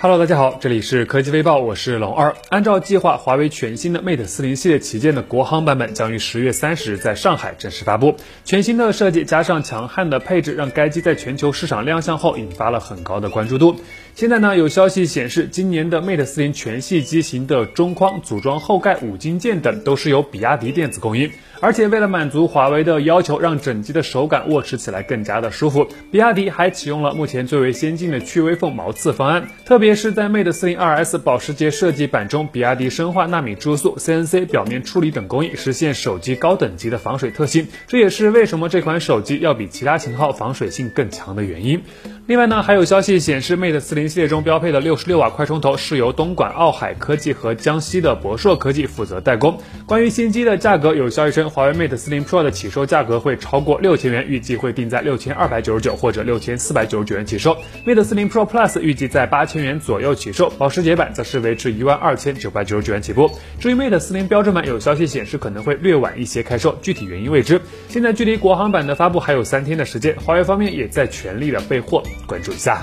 Hello，大家好，这里是科技微报，我是龙二。按照计划，华为全新的 Mate 四零系列旗舰的国行版本将于十月三十日在上海正式发布。全新的设计加上强悍的配置，让该机在全球市场亮相后引发了很高的关注度。现在呢，有消息显示，今年的 Mate 四零全系机型的中框、组装后盖、五金件等都是由比亚迪电子供应。而且为了满足华为的要求，让整机的手感握持起来更加的舒服，比亚迪还启用了目前最为先进的去微缝毛刺方案。特别是在 Mate 40 2S 保时捷设计版中，比亚迪深化纳米注塑、CNC 表面处理等工艺，实现手机高等级的防水特性。这也是为什么这款手机要比其他型号防水性更强的原因。另外呢，还有消息显示，Mate 40系列中标配的66瓦快充头是由东莞奥海科技和江西的博硕科技负责代工。关于新机的价格，有消息称。华为 Mate 40 Pro 的起售价格会超过六千元，预计会定在六千二百九十九或者六千四百九十九元起售。Mate 40 Pro Plus 预计在八千元左右起售，保时捷版则是维持一万二千九百九十九元起步。至于 Mate 40标准版，有消息显示可能会略晚一些开售，具体原因未知。现在距离国行版的发布还有三天的时间，华为方面也在全力的备货，关注一下。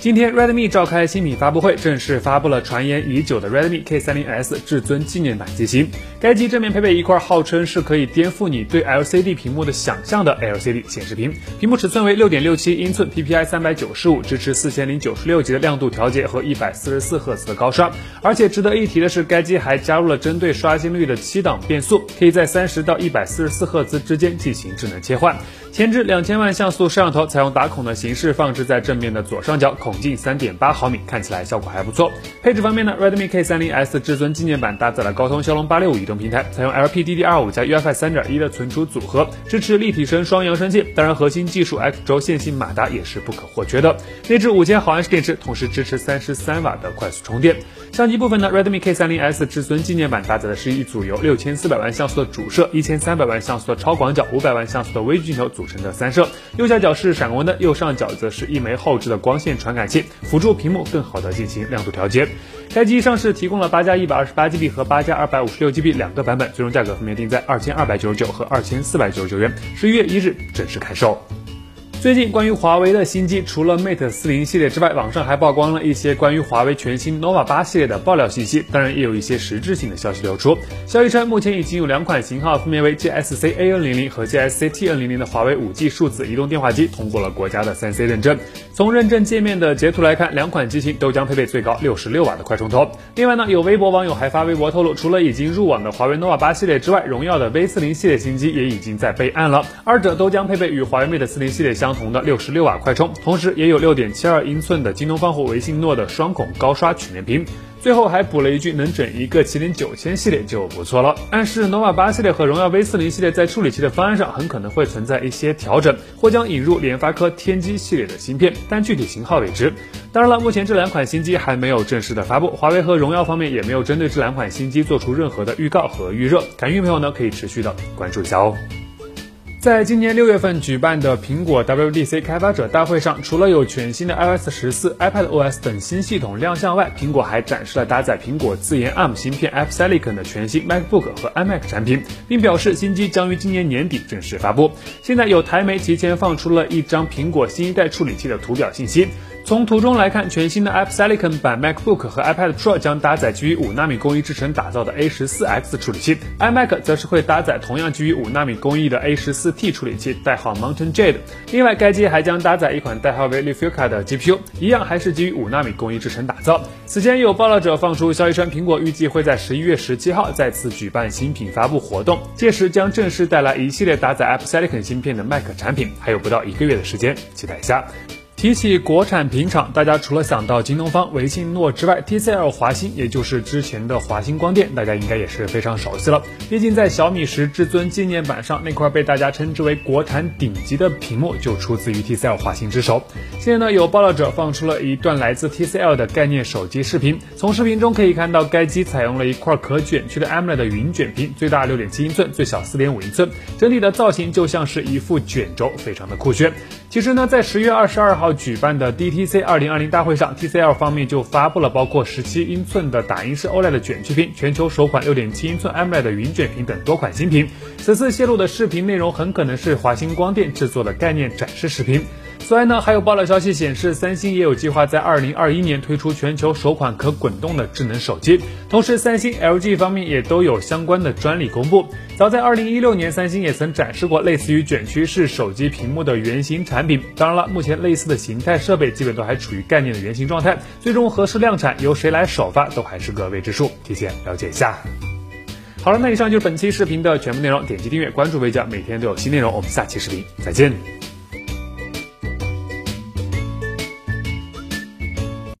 今天，Redmi 召开新品发布会，正式发布了传言已久的 Redmi K30S 至尊纪念版机型。该机正面配备一块号称是可以颠覆你对 LCD 屏幕的想象的 LCD 显示屏，屏幕尺寸为六点六七英寸，PPI 三百九十五，支持四千零九十六级的亮度调节和一百四十四赫兹的高刷。而且值得一提的是，该机还加入了针对刷新率的七档变速，可以在三十到一百四十四赫兹之间进行智能切换。前置两千万像素摄像头采用打孔的形式放置在正面的左上角，孔径三点八毫米，看起来效果还不错。配置方面呢，Redmi K30S 至尊纪念版搭载了高通骁龙八六五移动平台，采用 LPDDR5 加 UFS 三点一的存储组合，支持立体声双扬声器。当然，核心技术 X 轴线性马达也是不可或缺的。内置五千毫安时电池，同时支持三十三瓦的快速充电。相机部分呢，Redmi K30S 至尊纪念版搭载的是一组由六千四百万像素的主摄、一千三百万像素的超广角、五百万像素的微距镜头组成的三摄。右下角是闪光灯，右上角则是一枚后置的光线传感感器，辅助屏幕更好的进行亮度调节。该机上市提供了八加一百二十八 GB 和八加二百五十六 GB 两个版本，最终价格分别定在二千二百九十九和二千四百九十九元。十一月一日正式开售。最近关于华为的新机，除了 Mate 40系列之外，网上还曝光了一些关于华为全新 nova 八系列的爆料信息，当然也有一些实质性的消息流出。消息称，目前已经有两款型号，分别为 GSC AN00 和 GSC TN00 的华为 5G 数字移动电话机通过了国家的 3C 认证。从认证界面的截图来看，两款机型都将配备最高66瓦的快充头。另外呢，有微博网友还发微博透露，除了已经入网的华为 nova 八系列之外，荣耀的 V40 系列新机也已经在备案了，二者都将配备与华为 Mate 40系列相。相同的六十六瓦快充，同时也有六点七二英寸的京东方和维信诺的双孔高刷曲面屏。最后还补了一句，能整一个麒麟九千系列就不错了。暗示 nova 八系列和荣耀 V 四零系列在处理器的方案上很可能会存在一些调整，或将引入联发科天玑系列的芯片，但具体型号未知。当然了，目前这两款新机还没有正式的发布，华为和荣耀方面也没有针对这两款新机做出任何的预告和预热。感兴趣朋友呢，可以持续的关注一下哦。在今年六月份举办的苹果 WDC 开发者大会上，除了有全新的 iOS 十四、iPadOS 等新系统亮相外，苹果还展示了搭载苹果自研 ARM 芯片 Apple Silicon 的全新 MacBook 和 iMac 产品，并表示新机将于今年年底正式发布。现在有台媒提前放出了一张苹果新一代处理器的图表信息。从图中来看，全新的 Apple Silicon 版 MacBook 和 iPad Pro 将搭载基于五纳米工艺制成打造的 A 十四 X 处理器，iMac 则是会搭载同样基于五纳米工艺的 A 十四 T 处理器，代号 Mountain Jade。另外，该机还将搭载一款代号为 l i f u c a 的 GPU，一样还是基于五纳米工艺制成打造。此前有爆料者放出消息称，苹果预计会在十一月十七号再次举办新品发布活动，届时将正式带来一系列搭载 Apple Silicon 芯片的 Mac 产品，还有不到一个月的时间，期待一下。提起国产屏厂，大家除了想到京东方、维信诺之外，TCL 华星，也就是之前的华星光电，大家应该也是非常熟悉了。毕竟在小米十至尊纪念版上那块被大家称之为国产顶级的屏幕，就出自于 TCL 华星之手。现在呢，有爆料者放出了一段来自 TCL 的概念手机视频，从视频中可以看到，该机采用了一块可卷曲的 AMOLED 云卷屏，最大六点七英寸，最小四点五英寸，整体的造型就像是一副卷轴，非常的酷炫。其实呢，在十月二十二号举办的 DTC 二零二零大会上，TCL 方面就发布了包括十七英寸的打印式 OLED 卷曲屏、全球首款六点七英寸 AMOLED 云卷屏等多款新品。此次泄露的视频内容很可能是华星光电制作的概念展示视频。此外呢，还有爆料消息显示，三星也有计划在二零二一年推出全球首款可滚动的智能手机。同时，三星、LG 方面也都有相关的专利公布。早在二零一六年，三星也曾展示过类似于卷曲式手机屏幕的原型产品。当然了，目前类似的形态设备基本都还处于概念的原型状态，最终何时量产，由谁来首发，都还是个未知数。提前了解一下。好了，那以上就是本期视频的全部内容。点击订阅，关注微教，每天都有新内容。我们下期视频再见。